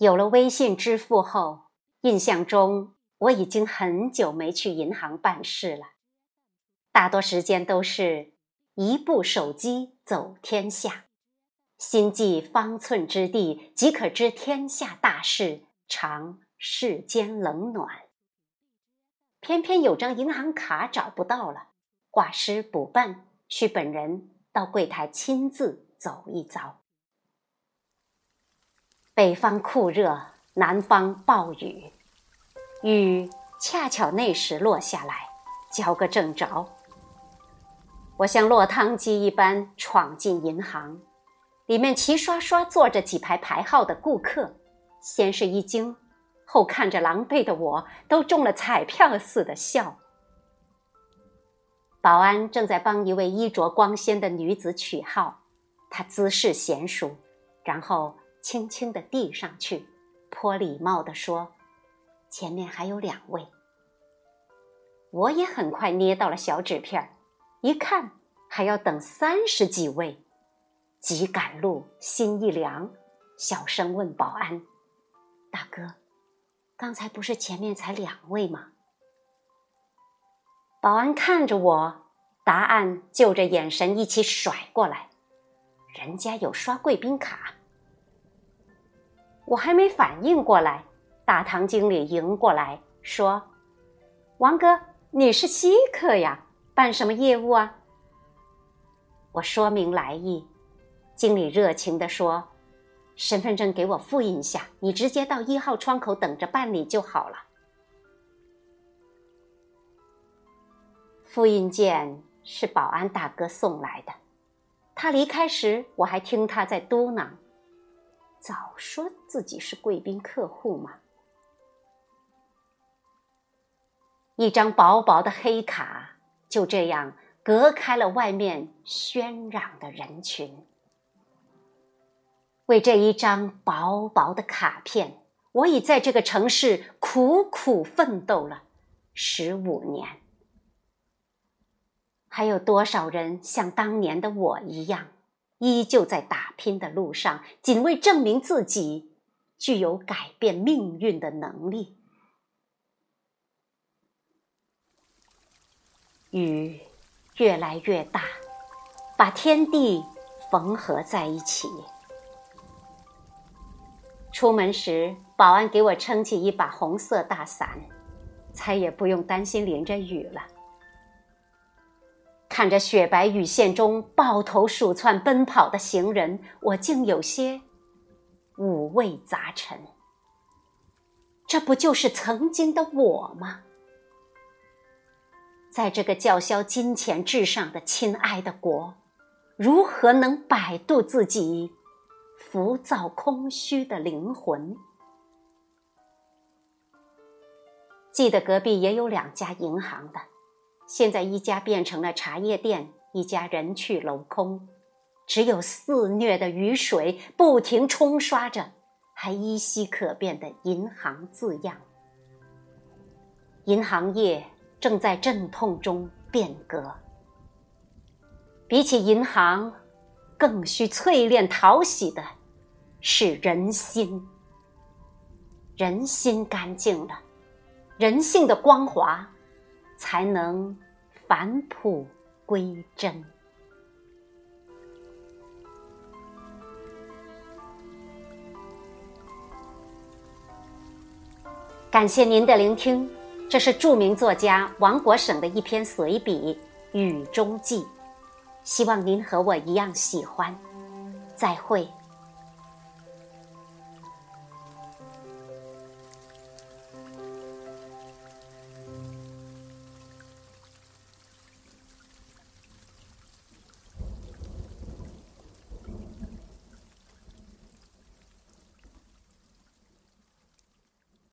有了微信支付后，印象中我已经很久没去银行办事了，大多时间都是一部手机走天下，心系方寸之地即可知天下大事，尝世间冷暖。偏偏有张银行卡找不到了，挂失补办，需本人到柜台亲自走一遭。北方酷热，南方暴雨，雨恰巧那时落下来，浇个正着。我像落汤鸡一般闯进银行，里面齐刷刷坐着几排排号的顾客，先是一惊，后看着狼狈的我，都中了彩票似的笑。保安正在帮一位衣着光鲜的女子取号，她姿势娴熟，然后。轻轻地递上去，颇礼貌地说：“前面还有两位。”我也很快捏到了小纸片一看还要等三十几位，急赶路，心一凉，小声问保安：“大哥，刚才不是前面才两位吗？”保安看着我，答案就着眼神一起甩过来：“人家有刷贵宾卡。”我还没反应过来，大堂经理迎过来说：“王哥，你是稀客呀？办什么业务啊？”我说明来意，经理热情地说：“身份证给我复印一下，你直接到一号窗口等着办理就好了。”复印件是保安大哥送来的，他离开时，我还听他在嘟囔。早说自己是贵宾客户嘛！一张薄薄的黑卡就这样隔开了外面喧嚷的人群。为这一张薄薄的卡片，我已在这个城市苦苦奋斗了十五年。还有多少人像当年的我一样？依旧在打拼的路上，仅为证明自己具有改变命运的能力。雨越来越大，把天地缝合在一起。出门时，保安给我撑起一把红色大伞，再也不用担心淋着雨了。看着雪白雨线中抱头鼠窜奔跑的行人，我竟有些五味杂陈。这不就是曾经的我吗？在这个叫嚣金钱至上的亲爱的国，如何能摆渡自己浮躁空虚的灵魂？记得隔壁也有两家银行的。现在一家变成了茶叶店，一家人去楼空，只有肆虐的雨水不停冲刷着，还依稀可辨的银行字样。银行业正在阵痛中变革。比起银行，更需淬炼淘洗的是人心。人心干净了，人性的光华。才能返璞归真。感谢您的聆听，这是著名作家王国省的一篇随笔《雨中记》，希望您和我一样喜欢。再会。